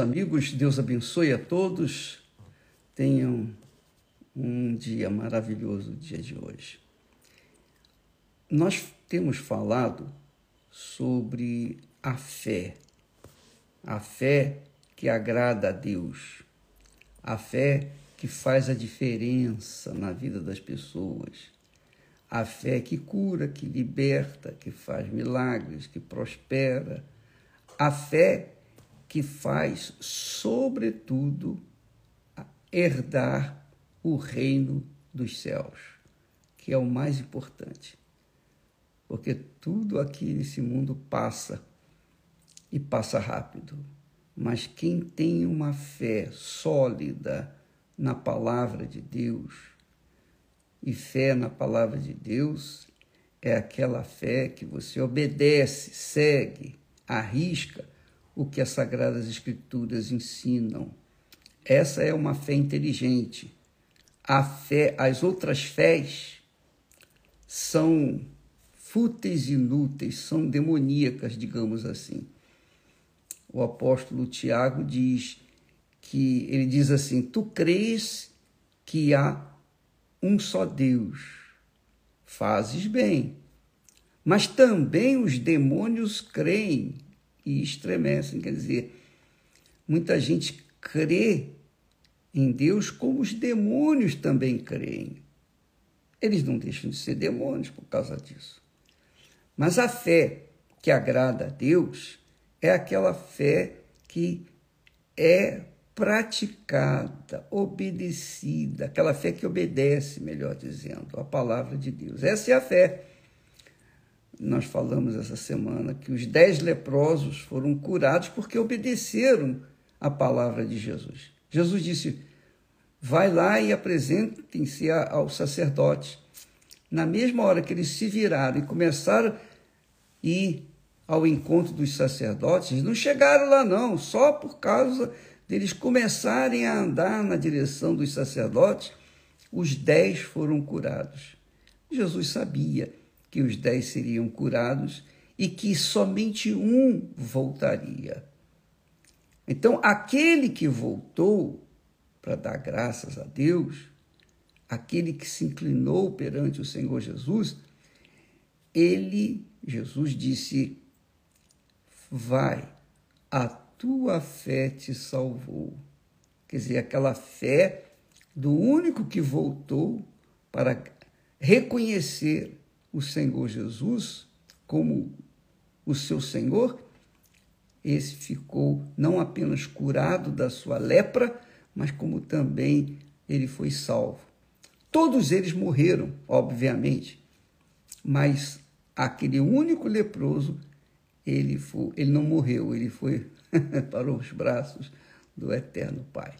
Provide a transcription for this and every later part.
amigos, Deus abençoe a todos. Tenham um dia maravilhoso, o dia de hoje. Nós temos falado sobre a fé, a fé que agrada a Deus, a fé que faz a diferença na vida das pessoas, a fé que cura, que liberta, que faz milagres, que prospera, a fé que faz, sobretudo, herdar o reino dos céus, que é o mais importante. Porque tudo aqui nesse mundo passa e passa rápido. Mas quem tem uma fé sólida na palavra de Deus, e fé na palavra de Deus é aquela fé que você obedece, segue, arrisca o que as Sagradas Escrituras ensinam. Essa é uma fé inteligente. A fé, as outras fés são fúteis e inúteis, são demoníacas, digamos assim. O apóstolo Tiago diz que ele diz assim: Tu crês que há um só Deus, fazes bem. Mas também os demônios creem e estremecem. Quer dizer, muita gente crê em Deus como os demônios também creem. Eles não deixam de ser demônios por causa disso. Mas a fé que agrada a Deus é aquela fé que é praticada, obedecida, aquela fé que obedece, melhor dizendo, a palavra de Deus. Essa é a fé nós falamos essa semana que os dez leprosos foram curados porque obedeceram a palavra de Jesus. Jesus disse: vai lá e apresentem-se ao sacerdote. Na mesma hora que eles se viraram e começaram a ir ao encontro dos sacerdotes, não chegaram lá não, só por causa deles começarem a andar na direção dos sacerdotes, os dez foram curados. Jesus sabia que os dez seriam curados e que somente um voltaria. Então, aquele que voltou para dar graças a Deus, aquele que se inclinou perante o Senhor Jesus, ele, Jesus disse: Vai, a tua fé te salvou. Quer dizer, aquela fé do único que voltou para reconhecer o Senhor Jesus como o seu Senhor, esse ficou não apenas curado da sua lepra, mas como também ele foi salvo. Todos eles morreram, obviamente, mas aquele único leproso, ele, foi, ele não morreu, ele foi para os braços do Eterno Pai.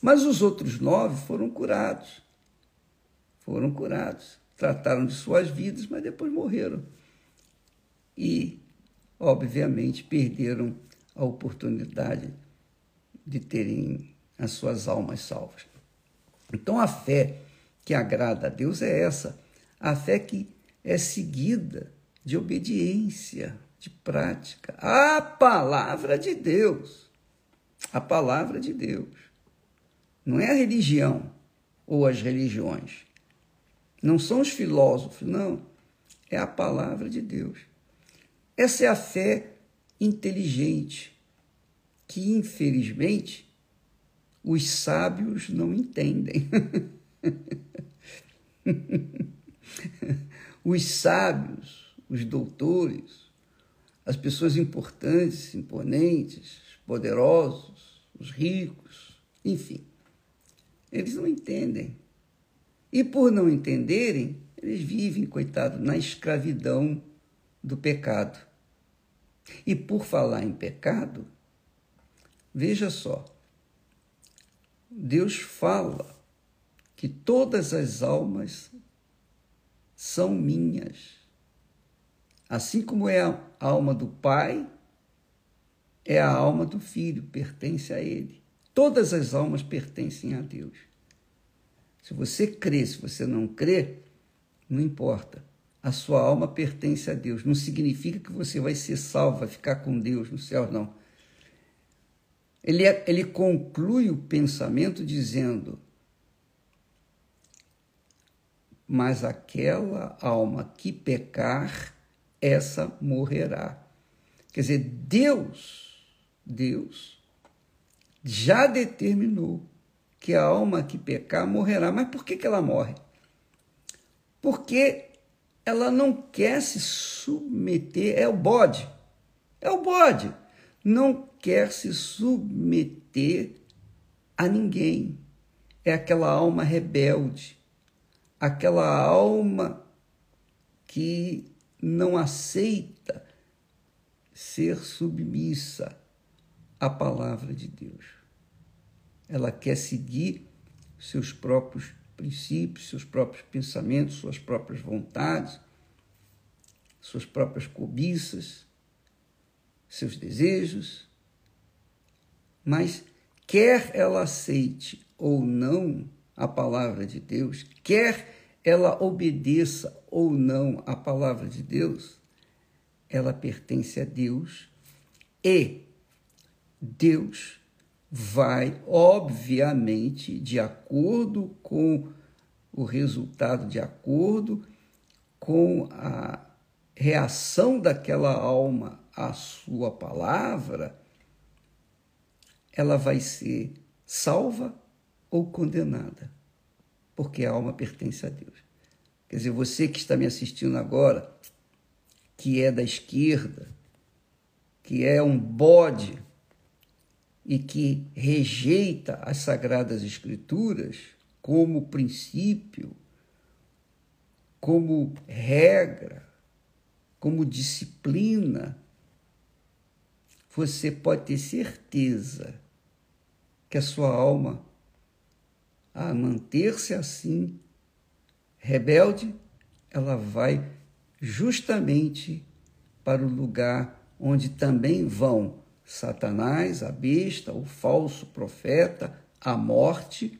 Mas os outros nove foram curados. Foram curados trataram de suas vidas, mas depois morreram. E, obviamente, perderam a oportunidade de terem as suas almas salvas. Então, a fé que agrada a Deus é essa, a fé que é seguida de obediência, de prática. A palavra de Deus. A palavra de Deus. Não é a religião ou as religiões. Não são os filósofos, não. É a palavra de Deus. Essa é a fé inteligente, que infelizmente os sábios não entendem. os sábios, os doutores, as pessoas importantes, imponentes, poderosos, os ricos, enfim, eles não entendem e por não entenderem, eles vivem, coitado, na escravidão do pecado. E por falar em pecado, veja só, Deus fala que todas as almas são minhas. Assim como é a alma do Pai, é a alma do Filho, pertence a Ele. Todas as almas pertencem a Deus. Se você crê, se você não crê, não importa. A sua alma pertence a Deus. Não significa que você vai ser salvo, vai ficar com Deus no céu, não. Ele, é, ele conclui o pensamento dizendo: Mas aquela alma que pecar, essa morrerá. Quer dizer, Deus, Deus, já determinou que a alma que pecar morrerá. Mas por que, que ela morre? Porque ela não quer se submeter, é o bode, é o bode, não quer se submeter a ninguém. É aquela alma rebelde, aquela alma que não aceita ser submissa à palavra de Deus. Ela quer seguir seus próprios princípios, seus próprios pensamentos, suas próprias vontades, suas próprias cobiças, seus desejos. Mas quer ela aceite ou não a palavra de Deus, quer ela obedeça ou não a palavra de Deus, ela pertence a Deus e Deus vai, obviamente, de acordo com o resultado, de acordo com a reação daquela alma à sua palavra, ela vai ser salva ou condenada, porque a alma pertence a Deus. Quer dizer, você que está me assistindo agora, que é da esquerda, que é um bode e que rejeita as Sagradas Escrituras como princípio, como regra, como disciplina, você pode ter certeza que a sua alma, a manter-se assim, rebelde, ela vai justamente para o lugar onde também vão Satanás, a besta, o falso profeta, a morte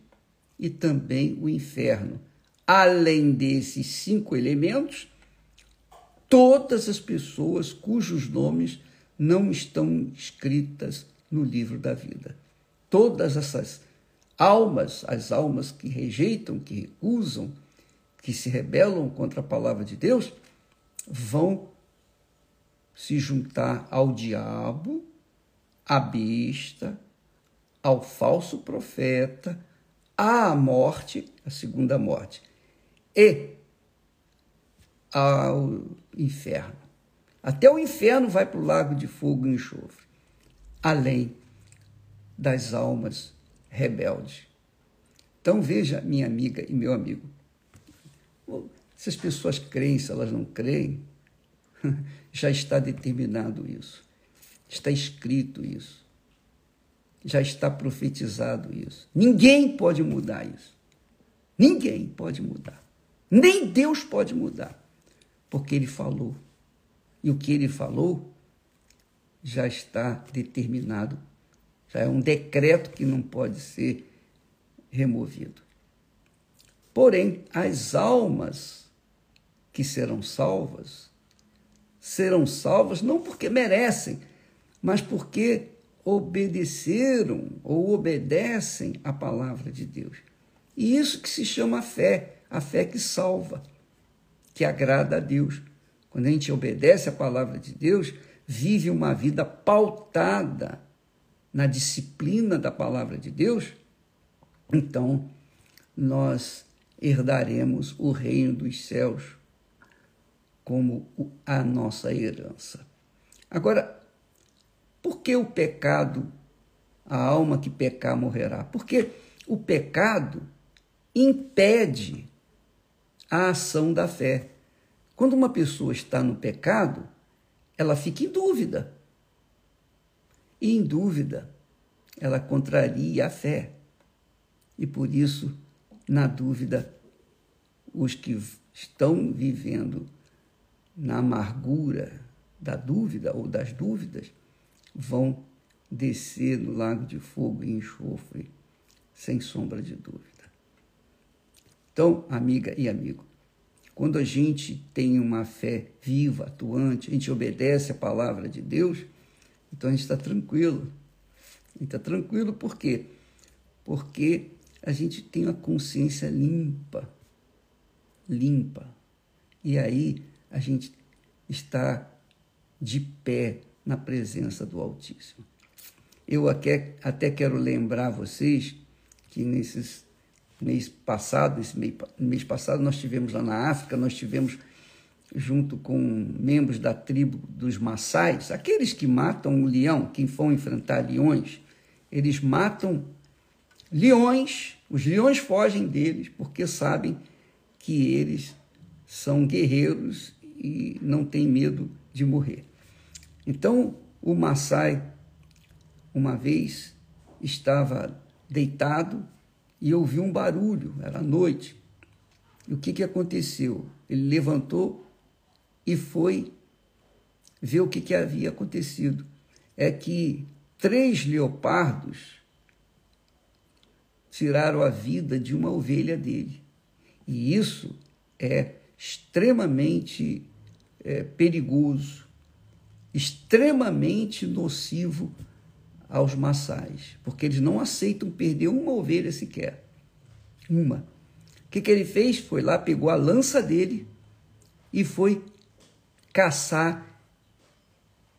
e também o inferno. Além desses cinco elementos, todas as pessoas cujos nomes não estão escritas no livro da vida. Todas essas almas, as almas que rejeitam, que recusam, que se rebelam contra a palavra de Deus, vão se juntar ao diabo à besta, ao falso profeta, à morte, a segunda morte, e ao inferno. Até o inferno vai para o lago de fogo e enxofre, além das almas rebeldes. Então veja, minha amiga e meu amigo, se as pessoas creem, se elas não creem, já está determinado isso. Está escrito isso. Já está profetizado isso. Ninguém pode mudar isso. Ninguém pode mudar. Nem Deus pode mudar. Porque ele falou. E o que ele falou já está determinado. Já é um decreto que não pode ser removido. Porém, as almas que serão salvas serão salvas não porque merecem, mas porque obedeceram ou obedecem à palavra de Deus. E isso que se chama fé, a fé que salva, que agrada a Deus. Quando a gente obedece à palavra de Deus, vive uma vida pautada na disciplina da palavra de Deus, então nós herdaremos o reino dos céus como a nossa herança. Agora, por que o pecado, a alma que pecar morrerá? Porque o pecado impede a ação da fé. Quando uma pessoa está no pecado, ela fica em dúvida. E em dúvida, ela contraria a fé. E por isso, na dúvida, os que estão vivendo na amargura da dúvida ou das dúvidas vão descer no lago de fogo e enxofre, sem sombra de dúvida. Então, amiga e amigo, quando a gente tem uma fé viva, atuante, a gente obedece a palavra de Deus, então a gente está tranquilo. A gente está tranquilo por quê? Porque a gente tem a consciência limpa. Limpa. E aí a gente está de pé na presença do Altíssimo. Eu até, quero lembrar vocês que nesses mês passado, esse mês, passado, nós tivemos lá na África, nós tivemos junto com membros da tribo dos Maçais, aqueles que matam o leão, que vão enfrentar leões, eles matam leões, os leões fogem deles porque sabem que eles são guerreiros e não têm medo de morrer. Então, o Maçai, uma vez, estava deitado e ouviu um barulho, era noite. E o que, que aconteceu? Ele levantou e foi ver o que, que havia acontecido. É que três leopardos tiraram a vida de uma ovelha dele. E isso é extremamente é, perigoso, extremamente nocivo aos maçais, porque eles não aceitam perder uma ovelha sequer. Uma. O que, que ele fez? Foi lá, pegou a lança dele e foi caçar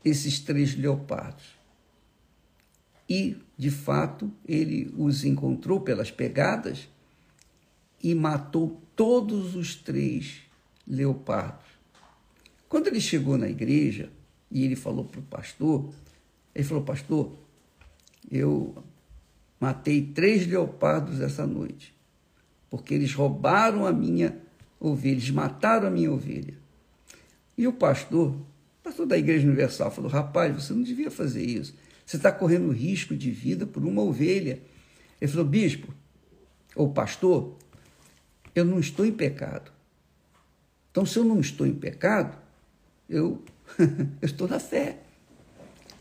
esses três leopardos. E, de fato, ele os encontrou pelas pegadas e matou todos os três leopardos. Quando ele chegou na igreja e ele falou para o pastor, ele falou: Pastor, eu matei três leopardos essa noite, porque eles roubaram a minha ovelha, eles mataram a minha ovelha. E o pastor, pastor da Igreja Universal, falou: rapaz, você não devia fazer isso. Você está correndo risco de vida por uma ovelha. Ele falou: bispo, ou pastor, eu não estou em pecado. Então, se eu não estou em pecado, eu, eu estou na fé.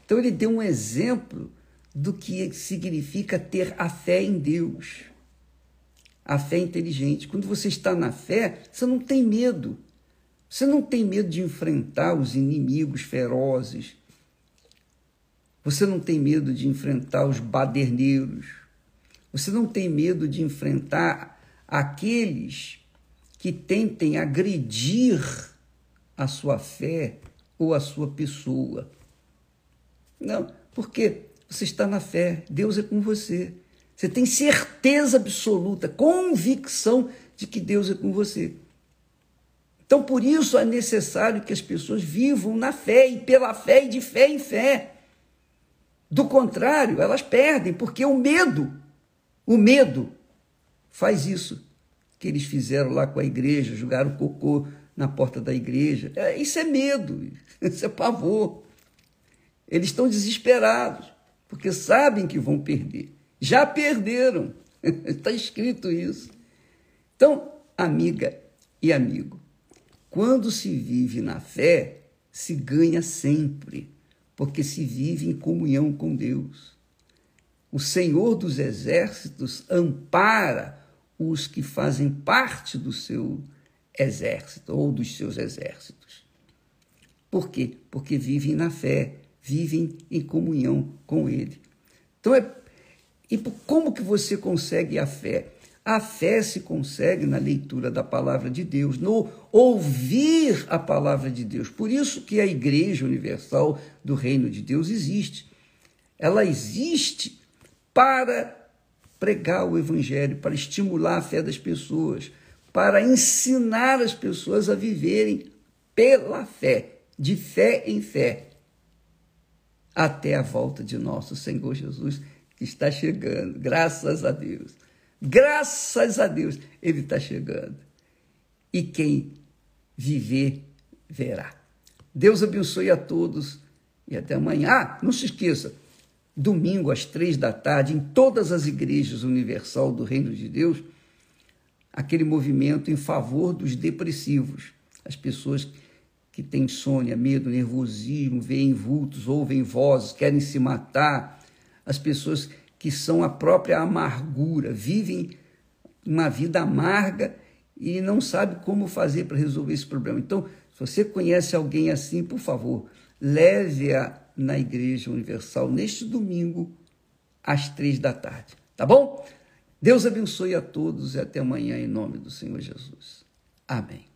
Então, ele deu um exemplo do que significa ter a fé em Deus. A fé inteligente. Quando você está na fé, você não tem medo. Você não tem medo de enfrentar os inimigos ferozes. Você não tem medo de enfrentar os baderneiros. Você não tem medo de enfrentar aqueles que tentem agredir a sua fé ou a sua pessoa. Não, porque você está na fé, Deus é com você. Você tem certeza absoluta, convicção de que Deus é com você. Então, por isso é necessário que as pessoas vivam na fé e pela fé e de fé em fé. Do contrário, elas perdem, porque o medo, o medo faz isso que eles fizeram lá com a igreja, jogaram cocô na porta da igreja. É, isso é medo, isso é pavor. Eles estão desesperados, porque sabem que vão perder. Já perderam. Está escrito isso. Então, amiga e amigo, quando se vive na fé, se ganha sempre, porque se vive em comunhão com Deus. O Senhor dos Exércitos ampara os que fazem parte do seu exército ou dos seus exércitos. Por quê? Porque vivem na fé, vivem em comunhão com Ele. Então, é, e como que você consegue a fé? A fé se consegue na leitura da palavra de Deus, no ouvir a palavra de Deus. Por isso que a Igreja Universal do Reino de Deus existe. Ela existe para pregar o evangelho, para estimular a fé das pessoas, para ensinar as pessoas a viverem pela fé, de fé em fé, até a volta de nosso Senhor Jesus, que está chegando, graças a Deus. Graças a Deus, ele está chegando. E quem viver, verá. Deus abençoe a todos e até amanhã. Ah, não se esqueça, domingo às três da tarde, em todas as igrejas universal do Reino de Deus, aquele movimento em favor dos depressivos, as pessoas que têm insônia, medo, nervosismo, veem vultos, ouvem vozes, querem se matar, as pessoas que são a própria amargura, vivem uma vida amarga e não sabe como fazer para resolver esse problema. Então, se você conhece alguém assim, por favor, leve-a na Igreja Universal neste domingo às três da tarde. Tá bom? Deus abençoe a todos e até amanhã em nome do Senhor Jesus. Amém.